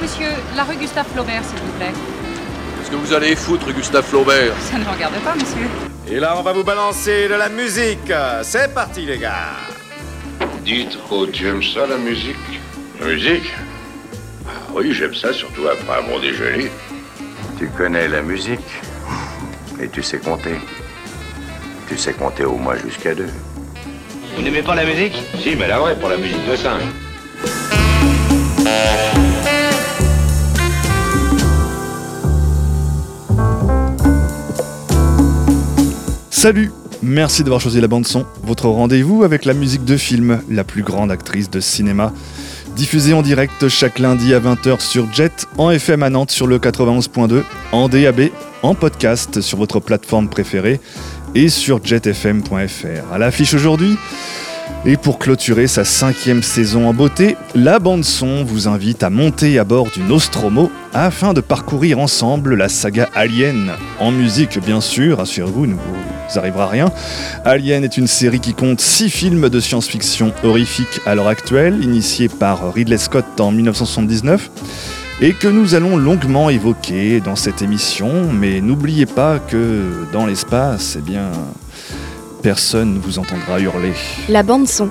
monsieur. La rue Gustave Flaubert, s'il vous plaît. Qu'est-ce que vous allez foutre, Gustave Flaubert? Ça ne me regarde pas, monsieur. Et là, on va vous balancer de la musique. C'est parti, les gars. Dites, oh, tu aimes ça, la musique La musique? Ah Oui, j'aime ça, surtout après un bon déjeuner. Tu connais la musique? Et tu sais compter. Tu sais compter au moins jusqu'à deux. Vous n'aimez pas la musique? Si, mais la vraie, pour la musique de singe. Salut Merci d'avoir choisi la bande son, votre rendez-vous avec la musique de film, la plus grande actrice de cinéma. Diffusée en direct chaque lundi à 20h sur Jet, en FM à Nantes sur le 91.2, en DAB, en podcast sur votre plateforme préférée et sur jetfm.fr. À l'affiche aujourd'hui, et pour clôturer sa cinquième saison en beauté, la bande son vous invite à monter à bord du Nostromo afin de parcourir ensemble la saga Alien. En musique bien sûr, rassurez-vous, ne vous arrivera rien. Alien est une série qui compte six films de science-fiction horrifique à l'heure actuelle, initiés par Ridley Scott en 1979 et que nous allons longuement évoquer dans cette émission, mais n'oubliez pas que dans l'espace, eh bien, personne ne vous entendra hurler. La bande son.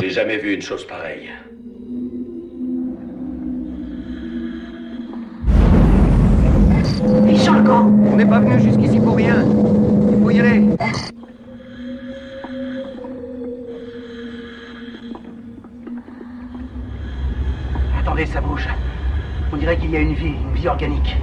J'ai jamais vu une chose pareille. On n'est pas venu jusqu'ici pour rien. Il faut y aller. Attendez, ça bouge. On dirait qu'il y a une vie, une vie organique.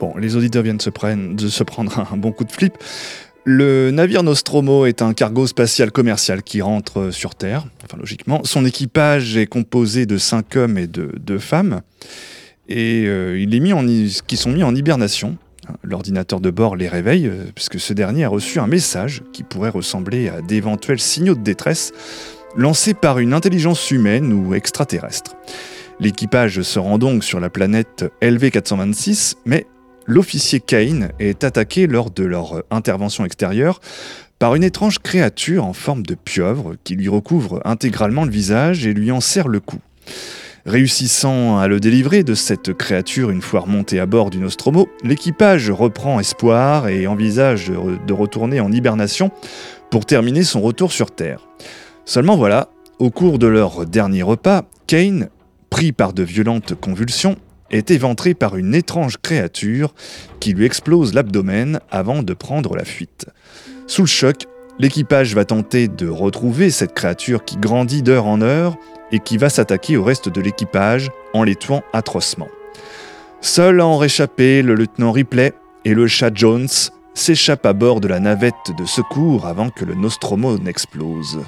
Bon, les auditeurs viennent se, de se prendre un bon coup de flip. Le navire Nostromo est un cargo spatial commercial qui rentre sur Terre, enfin logiquement. Son équipage est composé de cinq hommes et de deux femmes, et euh, qui sont mis en hibernation. L'ordinateur de bord les réveille, euh, puisque ce dernier a reçu un message qui pourrait ressembler à d'éventuels signaux de détresse lancés par une intelligence humaine ou extraterrestre. L'équipage se rend donc sur la planète LV426, mais l'officier Kane est attaqué lors de leur intervention extérieure par une étrange créature en forme de pieuvre qui lui recouvre intégralement le visage et lui en serre le cou. Réussissant à le délivrer de cette créature une fois remonté à bord du Nostromo, l'équipage reprend espoir et envisage de retourner en hibernation pour terminer son retour sur Terre. Seulement voilà, au cours de leur dernier repas, Kane, pris par de violentes convulsions, est éventré par une étrange créature qui lui explose l'abdomen avant de prendre la fuite. Sous le choc, l'équipage va tenter de retrouver cette créature qui grandit d'heure en heure et qui va s'attaquer au reste de l'équipage en les tuant atrocement. Seul à en réchapper, le lieutenant Ripley et le chat Jones s'échappent à bord de la navette de secours avant que le Nostromo n'explose.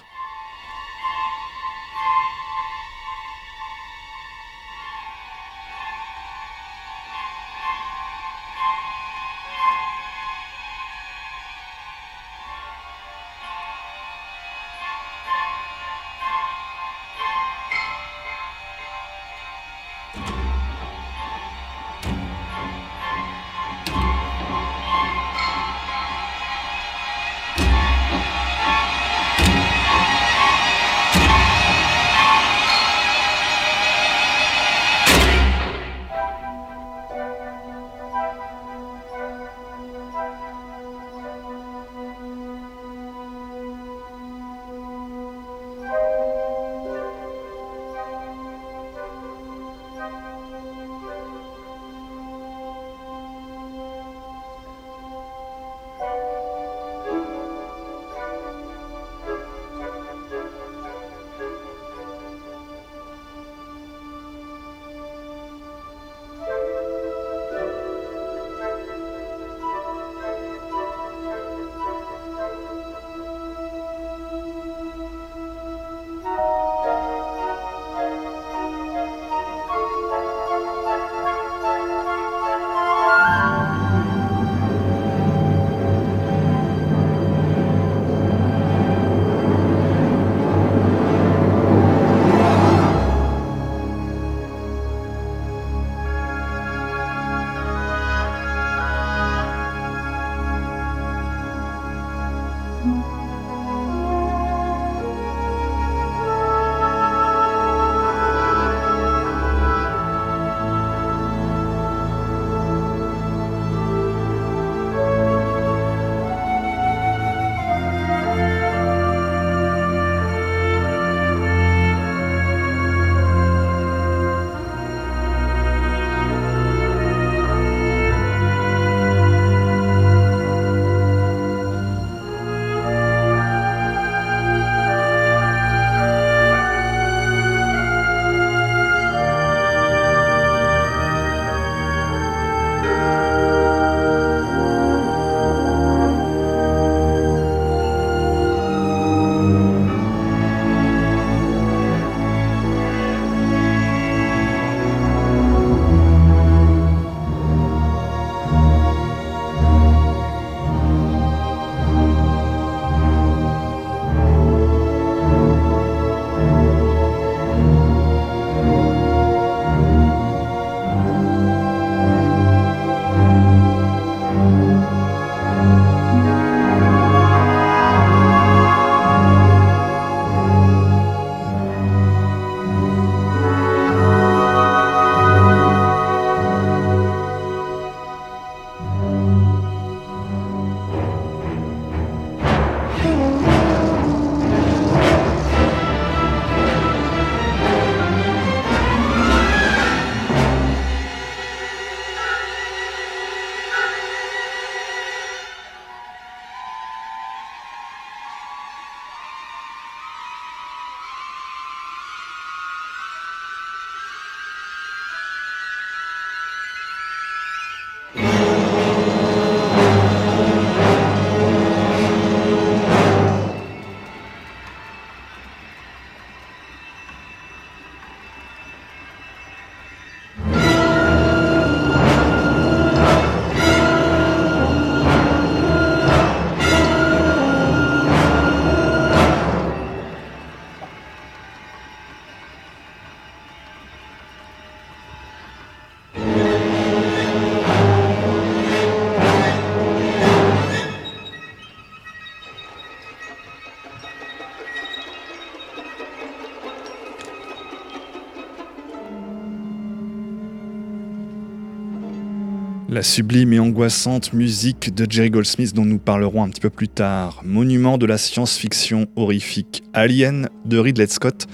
La sublime et angoissante musique de Jerry Goldsmith dont nous parlerons un petit peu plus tard, monument de la science-fiction horrifique Alien de Ridley Scott,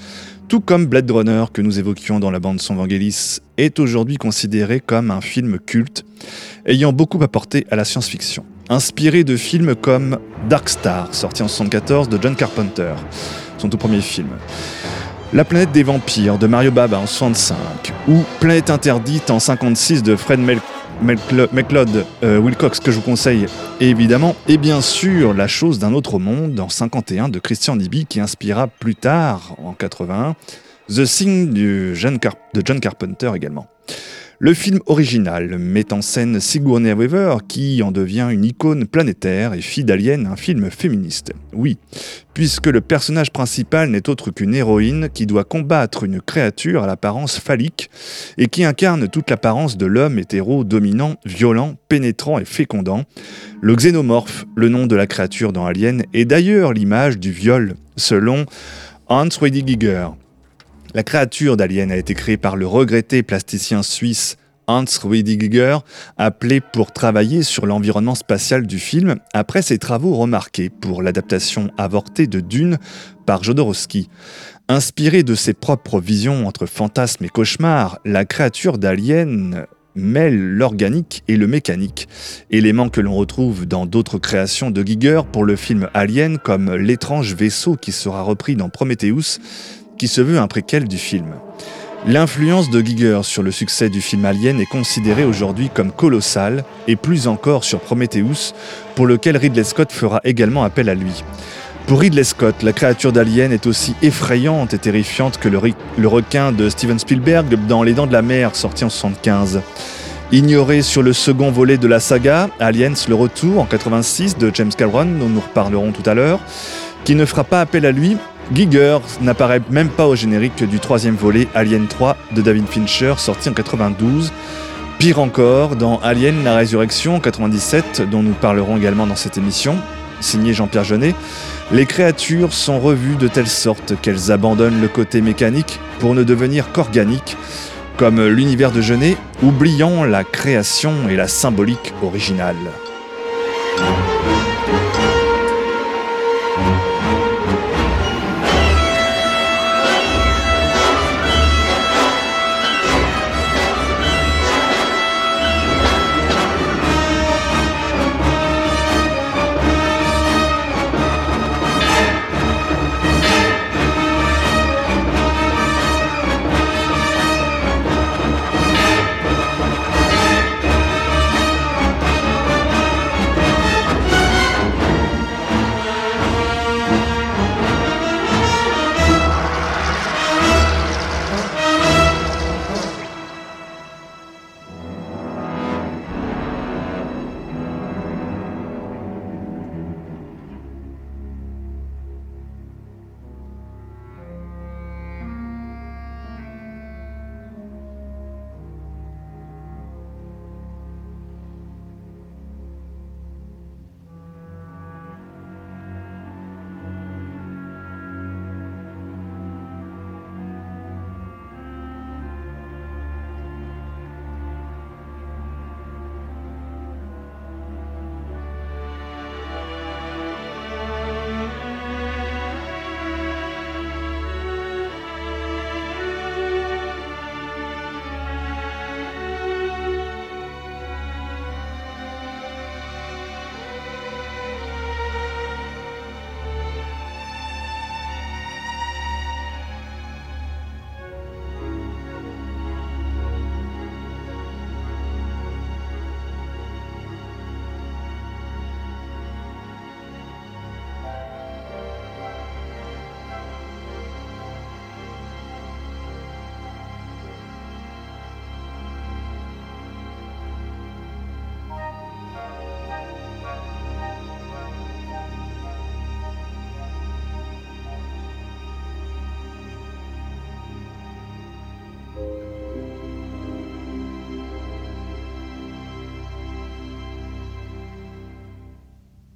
tout comme Blade Runner que nous évoquions dans la bande son Vangelis, est aujourd'hui considéré comme un film culte ayant beaucoup apporté à la science-fiction. Inspiré de films comme Dark Star, sorti en 1974 de John Carpenter, son tout premier film. La planète des vampires de Mario Baba en 65 ou Planète interdite en 56 de Fred Mel McLeod euh, Wilcox que je vous conseille évidemment, et bien sûr La chose d'un autre monde en 51 de Christian Nibi qui inspira plus tard en 81 The Thing de John Carpenter également. Le film original met en scène Sigourney Weaver qui en devient une icône planétaire et fille d'Alien, un film féministe. Oui, puisque le personnage principal n'est autre qu'une héroïne qui doit combattre une créature à l'apparence phallique et qui incarne toute l'apparence de l'homme hétéro dominant, violent, pénétrant et fécondant. Le xénomorphe, le nom de la créature dans Alien, est d'ailleurs l'image du viol, selon Hans Giger. La créature d'Alien a été créée par le regretté plasticien suisse Hans Giger, appelé pour travailler sur l'environnement spatial du film après ses travaux remarqués pour l'adaptation avortée de Dune par Jodorowsky. Inspiré de ses propres visions entre fantasmes et cauchemars, la créature d'Alien mêle l'organique et le mécanique, éléments que l'on retrouve dans d'autres créations de Giger pour le film Alien comme l'étrange vaisseau qui sera repris dans Prometheus qui se veut un préquel du film. L'influence de Giger sur le succès du film Alien est considérée aujourd'hui comme colossale, et plus encore sur Prometheus, pour lequel Ridley Scott fera également appel à lui. Pour Ridley Scott, la créature d'Alien est aussi effrayante et terrifiante que le, requin de Steven Spielberg dans Les Dents de la Mer, sorti en 1975. Ignoré sur le second volet de la saga, Aliens le retour en 86 de James Cameron, dont nous reparlerons tout à l'heure, qui ne fera pas appel à lui, Giger n'apparaît même pas au générique du troisième volet Alien 3 de David Fincher sorti en 92. Pire encore, dans Alien la Résurrection en 97, dont nous parlerons également dans cette émission, signé Jean-Pierre Jeunet, les créatures sont revues de telle sorte qu'elles abandonnent le côté mécanique pour ne devenir qu'organiques, comme l'univers de Jeunet, oubliant la création et la symbolique originale.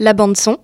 La bande son.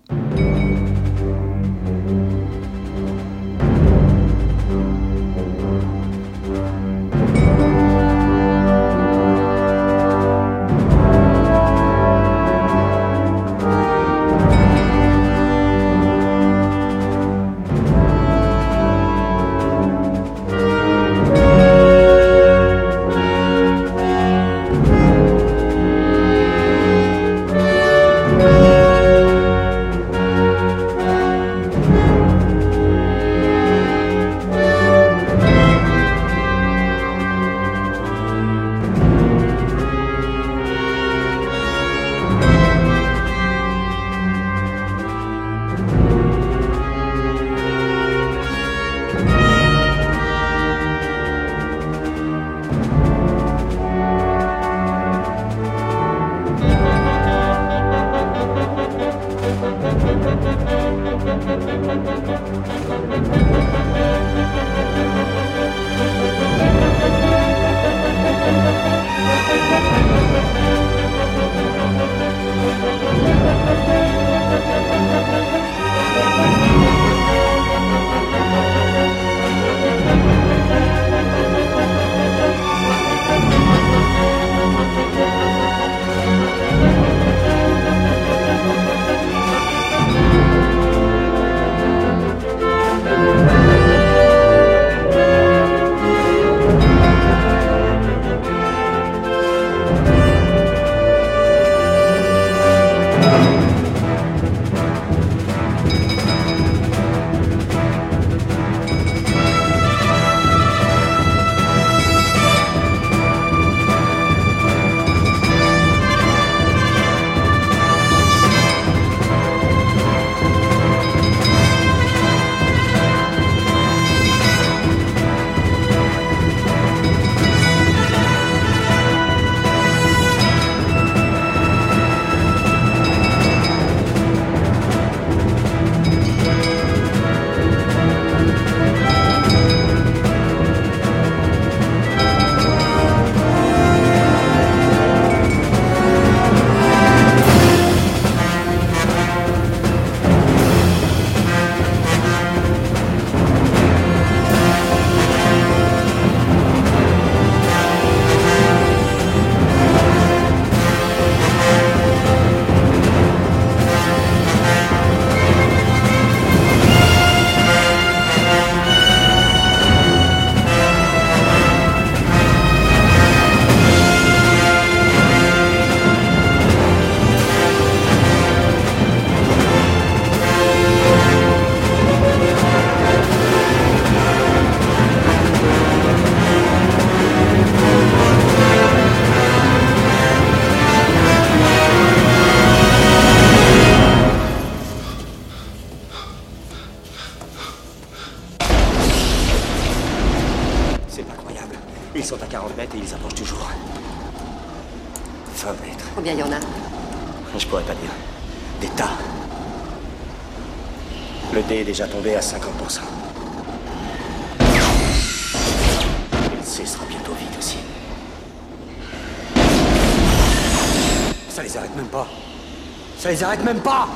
Ça les arrête même pas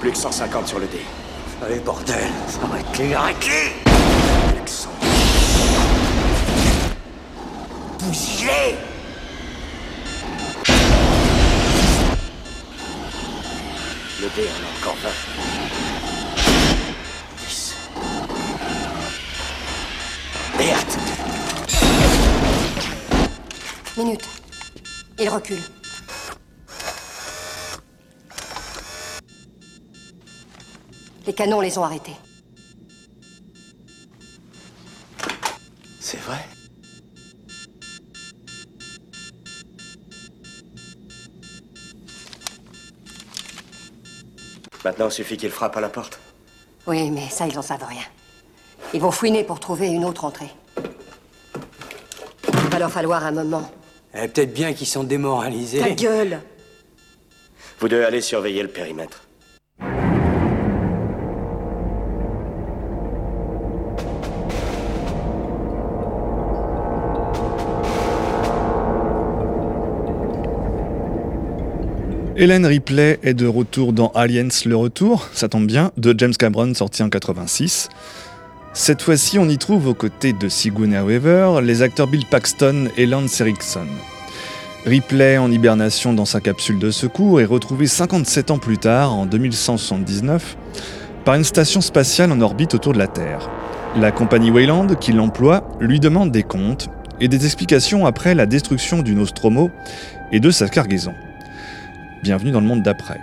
Plus que 150 sur le dé. Allez, bordel Arrête-les, arrête-les Plus que 100. Bousillez Le dé en a encore 20. 10. Merde Minute. Il recule. Les canons les ont arrêtés. C'est vrai Maintenant, il suffit qu'il frappe à la porte. Oui, mais ça, ils en savent rien. Ils vont fouiner pour trouver une autre entrée. Il va leur falloir un moment. Eh, Peut-être bien qu'ils sont démoralisés. Ta gueule Vous deux allez surveiller le périmètre. Hélène Ripley est de retour dans Aliens le retour, ça tombe bien, de James Cameron sorti en 86. Cette fois-ci, on y trouve aux côtés de Sigourney Weaver les acteurs Bill Paxton et Lance Erickson. Ripley en hibernation dans sa capsule de secours est retrouvé 57 ans plus tard, en 2179, par une station spatiale en orbite autour de la Terre. La compagnie Wayland, qui l'emploie, lui demande des comptes et des explications après la destruction du Nostromo et de sa cargaison. Bienvenue dans le monde d'après.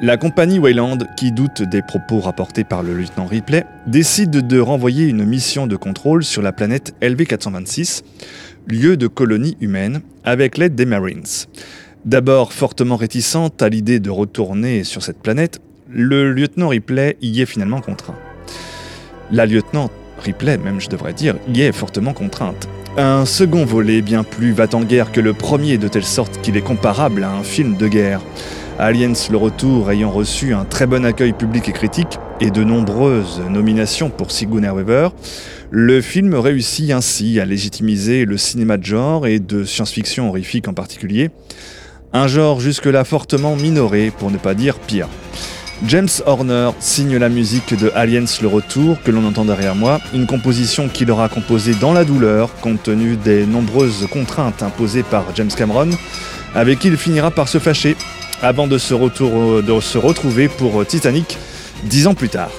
La compagnie Wayland, qui doute des propos rapportés par le lieutenant Ripley, décide de renvoyer une mission de contrôle sur la planète LV-426, lieu de colonie humaine, avec l'aide des Marines. D'abord fortement réticente à l'idée de retourner sur cette planète, le lieutenant Ripley y est finalement contraint. La lieutenant Ripley, même je devrais dire, y est fortement contrainte. Un second volet bien plus va-t-en-guerre que le premier, de telle sorte qu'il est comparable à un film de guerre. Aliens le retour ayant reçu un très bon accueil public et critique et de nombreuses nominations pour Sigourney Weaver, le film réussit ainsi à légitimiser le cinéma de genre et de science-fiction horrifique en particulier, un genre jusque-là fortement minoré pour ne pas dire pire. James Horner signe la musique de Aliens le retour que l'on entend derrière moi, une composition qu'il aura composée dans la douleur compte tenu des nombreuses contraintes imposées par James Cameron, avec qui il finira par se fâcher avant de se, de se retrouver pour Titanic dix ans plus tard.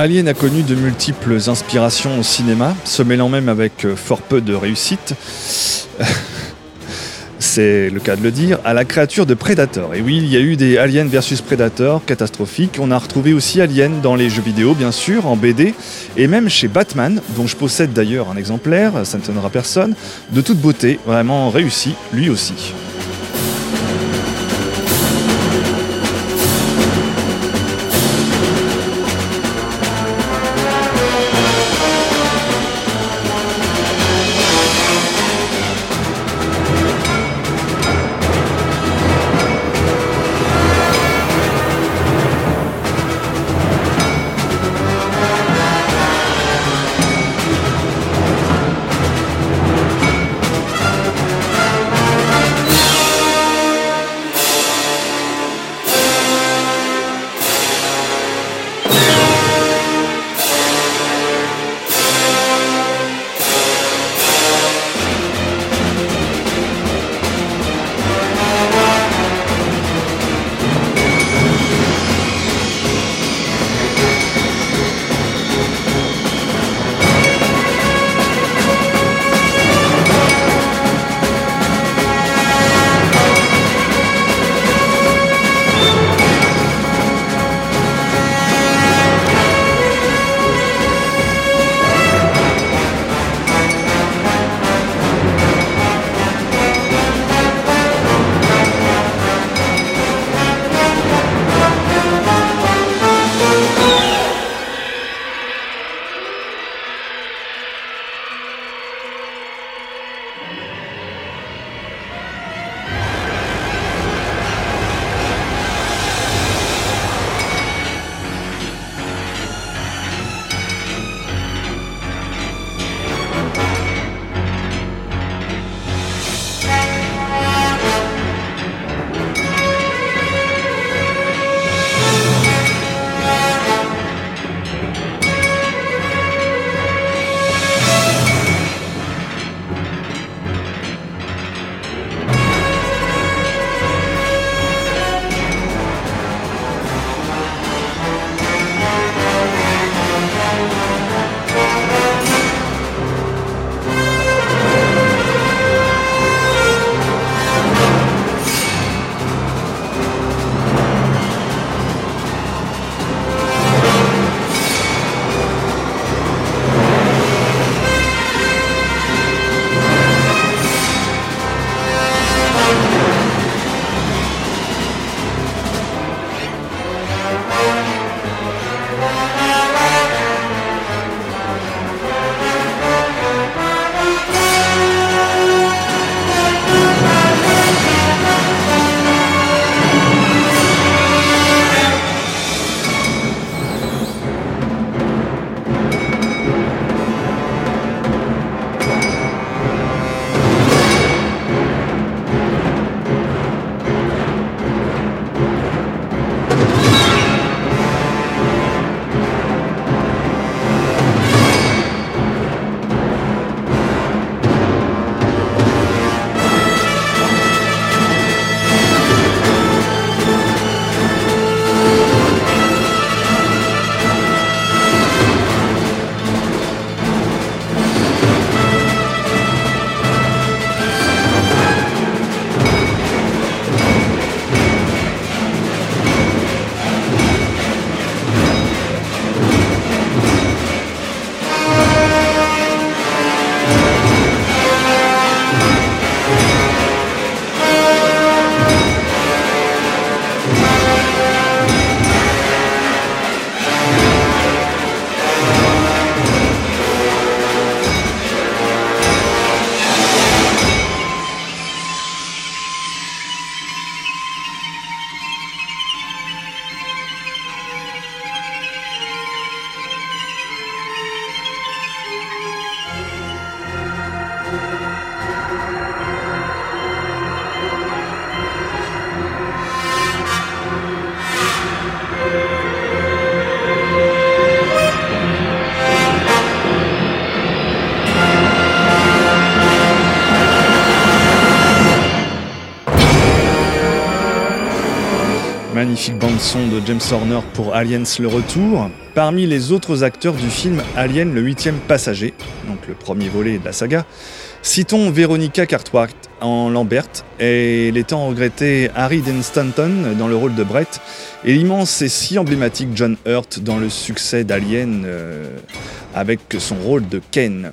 Alien a connu de multiples inspirations au cinéma, se mêlant même avec euh, fort peu de réussite. C'est le cas de le dire, à la créature de Predator. Et oui, il y a eu des Aliens versus Predator catastrophiques. On a retrouvé aussi Alien dans les jeux vidéo, bien sûr, en BD, et même chez Batman, dont je possède d'ailleurs un exemplaire, ça ne tiendra personne, de toute beauté, vraiment réussi, lui aussi. Bande-son de James Horner pour Aliens le Retour. Parmi les autres acteurs du film Alien le huitième passager, donc le premier volet de la saga, citons Veronica Cartwright en Lambert et les temps regrettés Harry Dean Stanton dans le rôle de Brett et l'immense et si emblématique John Hurt dans le succès d'Alien euh, avec son rôle de Ken.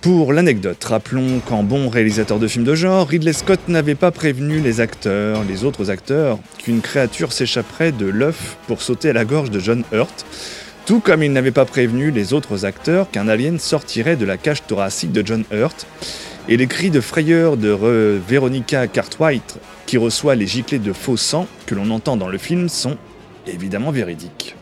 Pour l'anecdote, rappelons qu'en bon réalisateur de films de genre, Ridley Scott n'avait pas prévenu les acteurs, les autres acteurs, qu'une créature s'échapperait de l'œuf pour sauter à la gorge de John Hurt, tout comme il n'avait pas prévenu les autres acteurs qu'un alien sortirait de la cage thoracique de John Hurt, et les cris de frayeur de Veronica Cartwright, qui reçoit les giclées de faux sang que l'on entend dans le film, sont évidemment véridiques.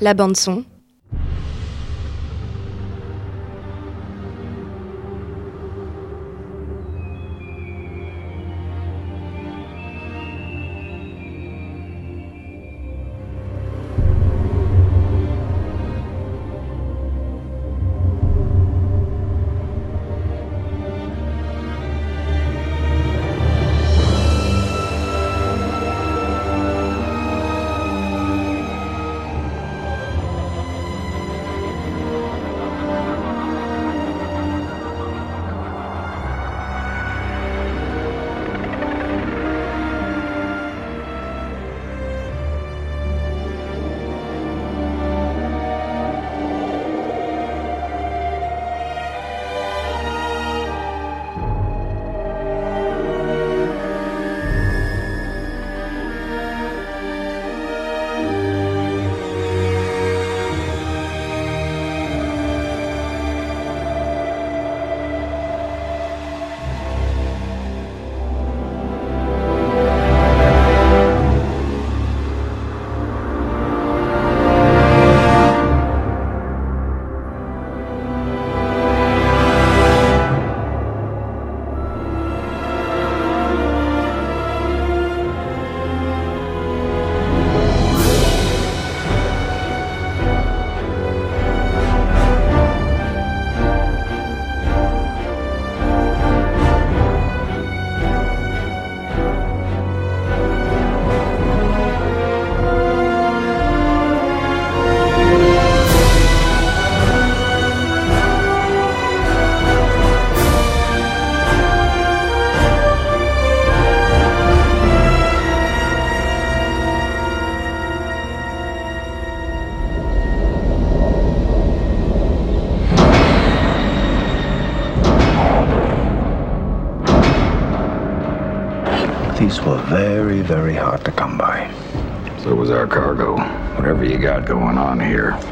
La bande son,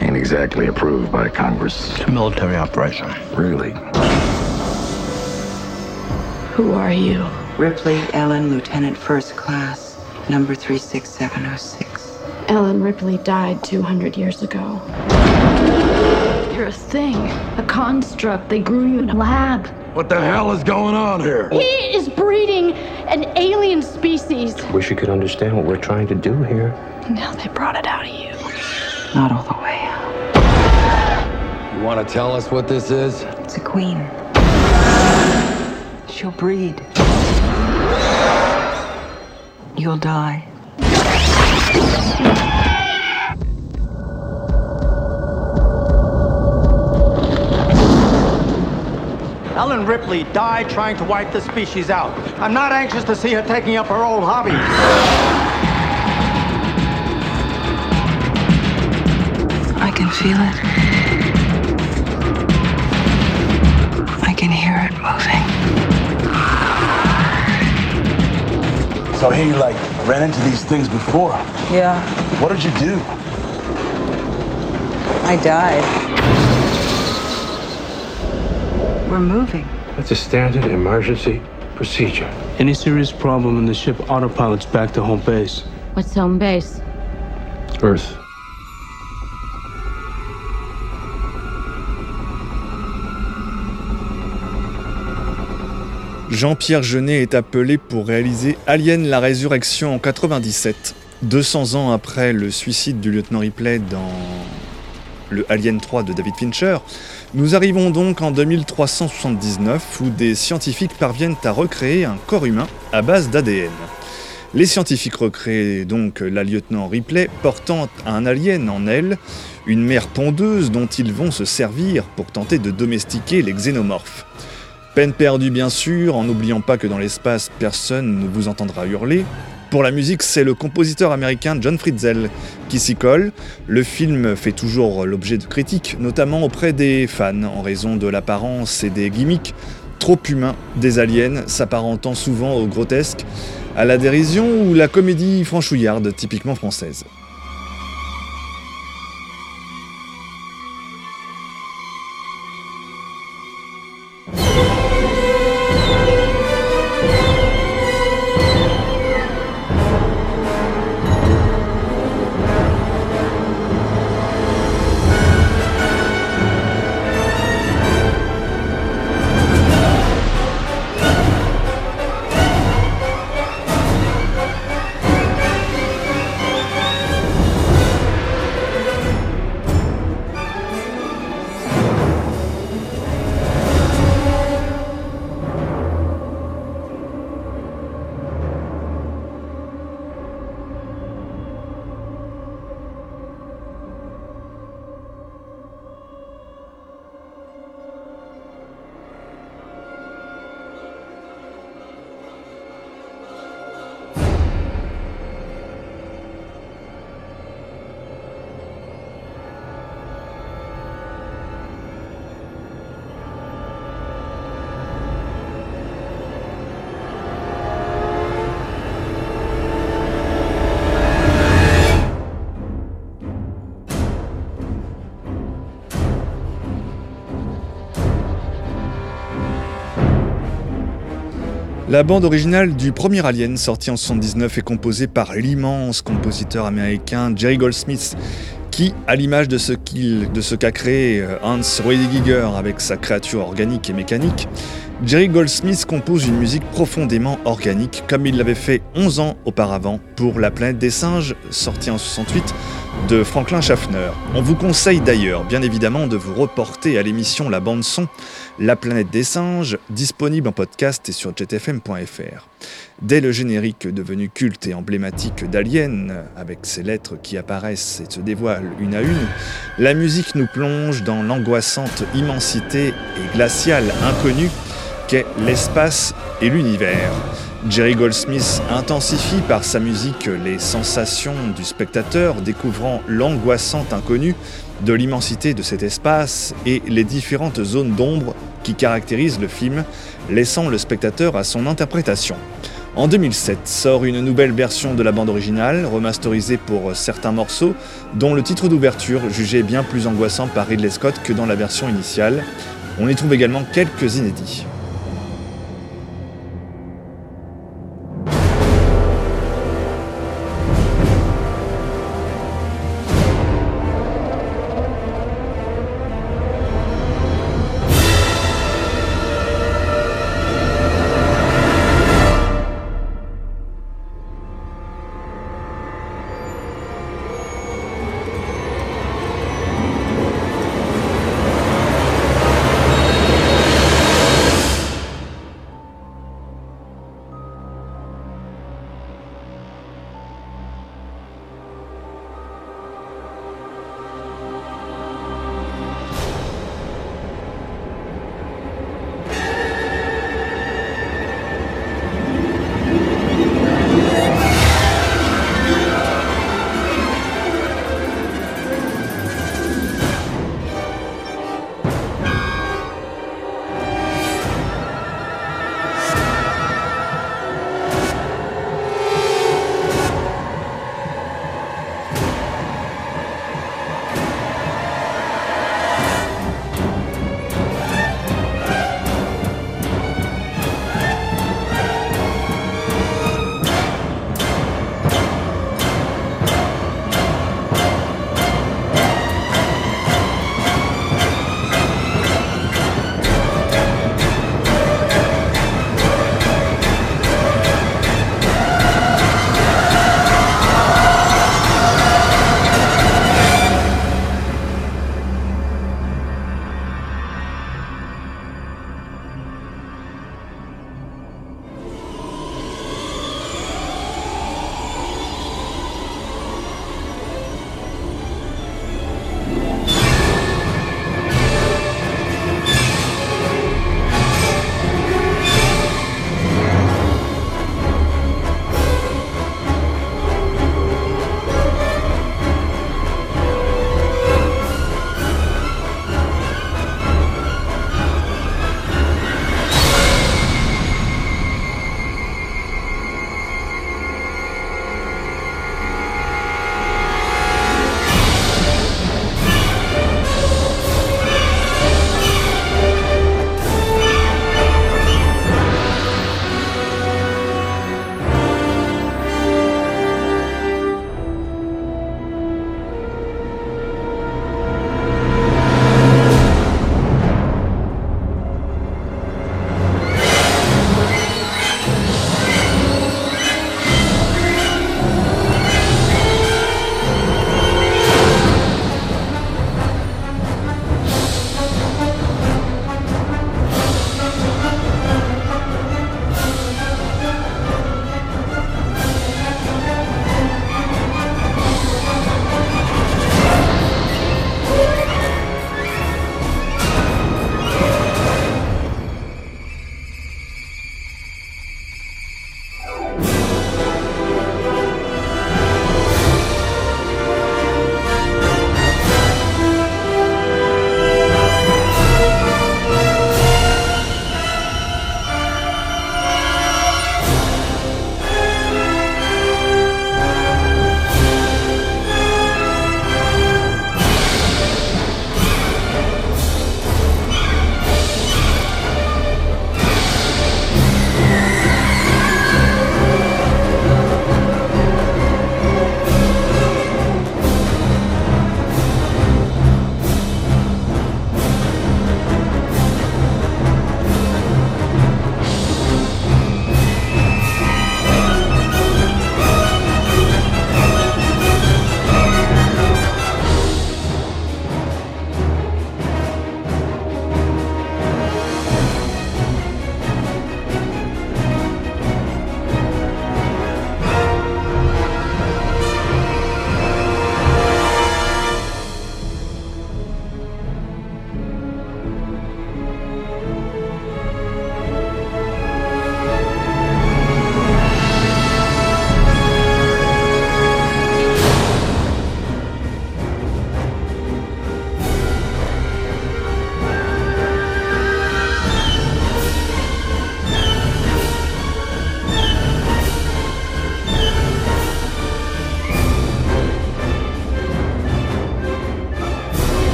ain't exactly approved by Congress. It's a military operation. Really? Who are you? Ripley Ellen, Lieutenant First Class, number 36706. Ellen Ripley died 200 years ago. You're a thing, a construct. They grew you in a lab. What the hell is going on here? He is breeding an alien species. Wish you could understand what we're trying to do here. Now they brought it out of you. Not all the way. You want to tell us what this is? It's a queen. She'll breed. You'll die. Ellen Ripley died trying to wipe the species out. I'm not anxious to see her taking up her old hobby. I can feel it. Moving. So hey, you like ran into these things before. Yeah, What did you do? I died. We're moving. That's a standard emergency procedure. Any serious problem and the ship autopilots back to home base. What's home base? Earth. Jean-Pierre Jeunet est appelé pour réaliser Alien la résurrection en 97, 200 ans après le suicide du lieutenant Ripley dans le Alien 3 de David Fincher. Nous arrivons donc en 2379 où des scientifiques parviennent à recréer un corps humain à base d'ADN. Les scientifiques recréent donc la lieutenant Ripley portant un alien en elle, une mère pondeuse dont ils vont se servir pour tenter de domestiquer les xénomorphes. Peine perdue bien sûr, en n'oubliant pas que dans l'espace, personne ne vous entendra hurler. Pour la musique, c'est le compositeur américain John Fritzell qui s'y colle. Le film fait toujours l'objet de critiques, notamment auprès des fans, en raison de l'apparence et des gimmicks trop humains des aliens, s'apparentant souvent au grotesque, à la dérision ou la comédie franchouillarde typiquement française. La bande originale du premier Alien, sorti en 79, est composée par l'immense compositeur américain Jerry Goldsmith, qui, à l'image de ce qu'a créé euh, Hans Roediger avec sa créature organique et mécanique, Jerry Goldsmith compose une musique profondément organique, comme il l'avait fait 11 ans auparavant pour La planète des singes, sorti en 68, de Franklin Schaffner. On vous conseille d'ailleurs, bien évidemment, de vous reporter à l'émission La Bande Son, La planète des singes, disponible en podcast et sur jetfm.fr. Dès le générique devenu culte et emblématique d'Alien, avec ses lettres qui apparaissent et se dévoilent une à une, la musique nous plonge dans l'angoissante immensité et glaciale inconnue qu'est l'espace et l'univers. Jerry Goldsmith intensifie par sa musique les sensations du spectateur, découvrant l'angoissante inconnue de l'immensité de cet espace et les différentes zones d'ombre qui caractérisent le film, laissant le spectateur à son interprétation. En 2007 sort une nouvelle version de la bande originale, remasterisée pour certains morceaux, dont le titre d'ouverture jugé bien plus angoissant par Ridley Scott que dans la version initiale. On y trouve également quelques inédits.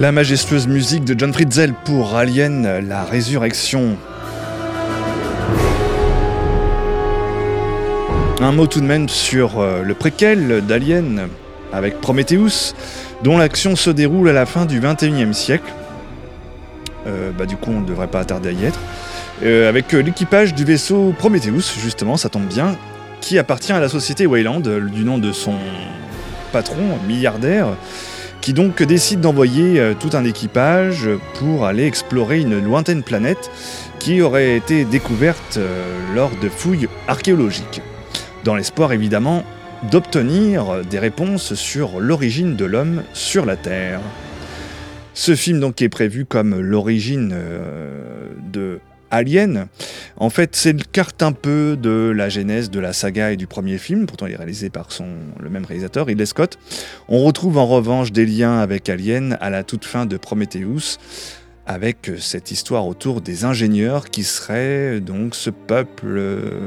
La majestueuse musique de John Fritzell pour Alien, la résurrection. Un mot tout de même sur euh, le préquel d'Alien avec Prometheus, dont l'action se déroule à la fin du 21e siècle. Euh, bah, du coup, on ne devrait pas tarder à y être. Euh, avec l'équipage du vaisseau Prometheus, justement, ça tombe bien, qui appartient à la société Wayland, du nom de son patron, milliardaire, qui donc décide d'envoyer euh, tout un équipage pour aller explorer une lointaine planète qui aurait été découverte euh, lors de fouilles archéologiques, dans l'espoir évidemment d'obtenir des réponses sur l'origine de l'homme sur la Terre. Ce film donc est prévu comme l'origine euh, de Alien. En fait, c'est le carte un peu de la genèse de la saga et du premier film, pourtant il est réalisé par le même réalisateur, Ridley Scott. On retrouve en revanche des liens avec Alien à la toute fin de Prometheus, avec cette histoire autour des ingénieurs qui seraient donc ce peuple euh,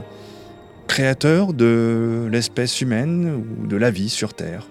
créateur de l'espèce humaine ou de la vie sur Terre.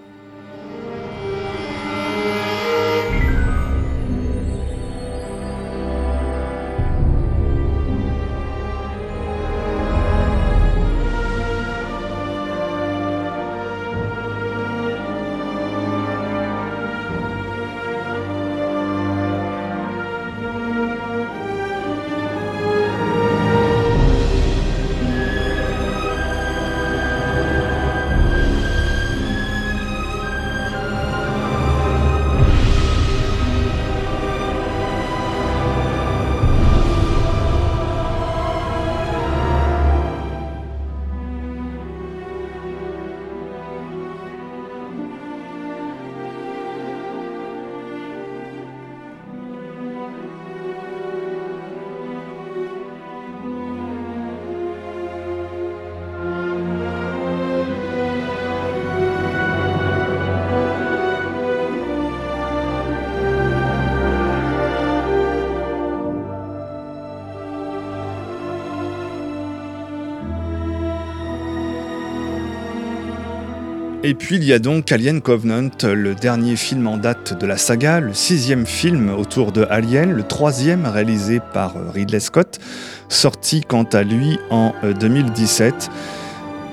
Et puis il y a donc Alien Covenant, le dernier film en date de la saga, le sixième film autour de Alien, le troisième réalisé par Ridley Scott, sorti quant à lui en 2017. Euh,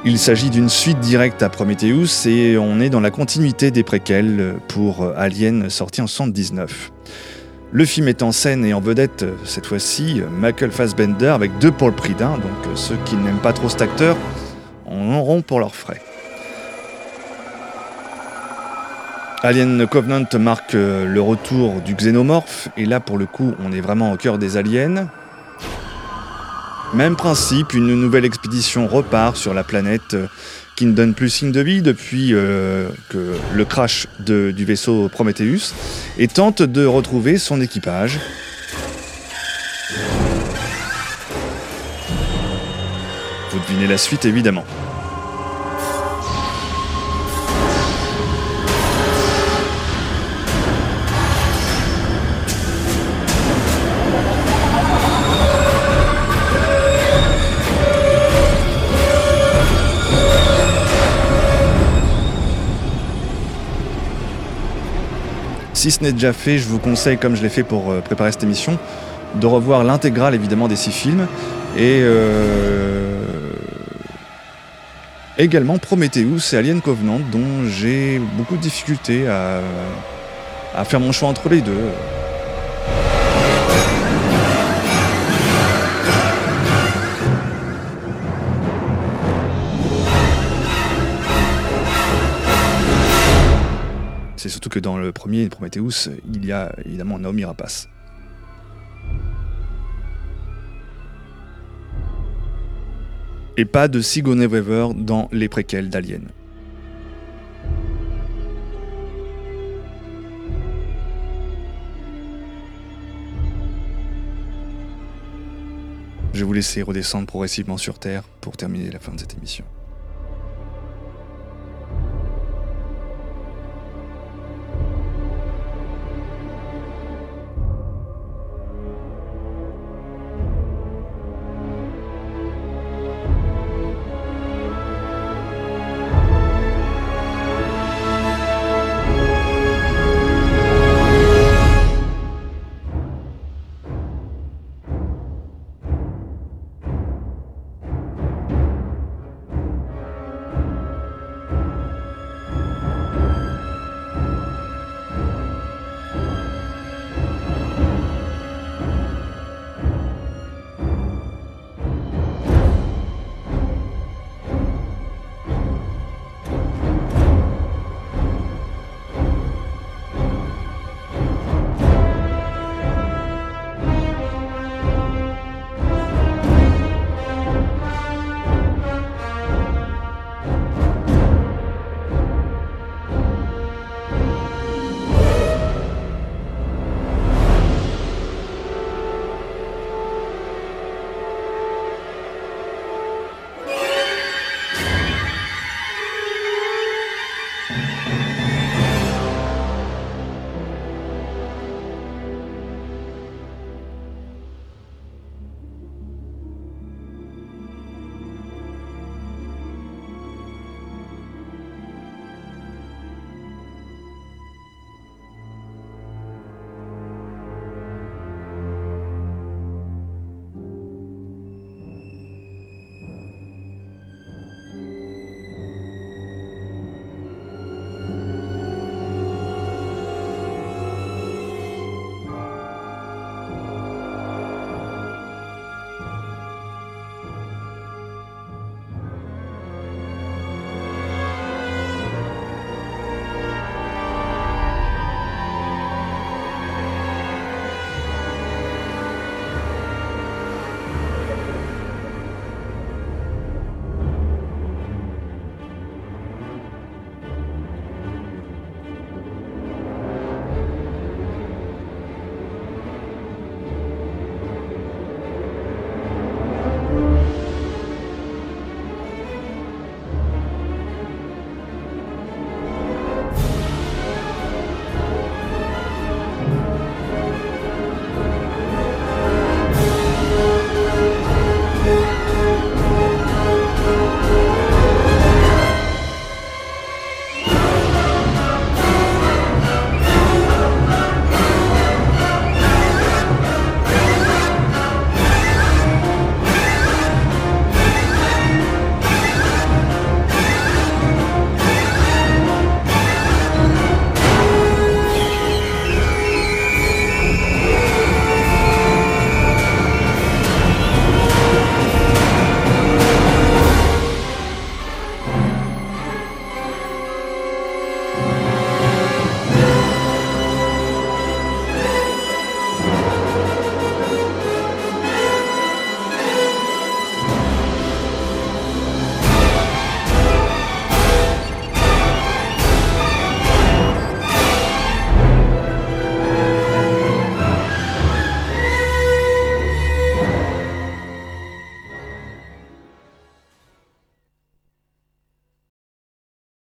il s'agit d'une suite directe à Prometheus et on est dans la continuité des préquels pour Alien sorti en 79. Le film est en scène et en vedette cette fois-ci Michael Fassbender avec deux Paul Pridin, donc ceux qui n'aiment pas trop cet acteur en auront pour leurs frais. Alien Covenant marque euh, le retour du xénomorphe, et là pour le coup on est vraiment au cœur des aliens. Même principe, une nouvelle expédition repart sur la planète euh, qui ne donne plus signe de vie depuis euh, que le crash du vaisseau Prometheus, et tente de retrouver son équipage. Vous devinez la suite évidemment. Si ce n'est déjà fait, je vous conseille, comme je l'ai fait pour euh, préparer cette émission, de revoir l'intégrale évidemment des six films et euh, également Prometheus et Alien Covenant dont j'ai beaucoup de difficultés à, à faire mon choix entre les deux. C'est surtout que dans le premier Prometheus, il y a évidemment Naomi Rapace. Et pas de Sigourney Weaver dans les préquels d'Alien. Je vais vous laisser redescendre progressivement sur Terre pour terminer la fin de cette émission.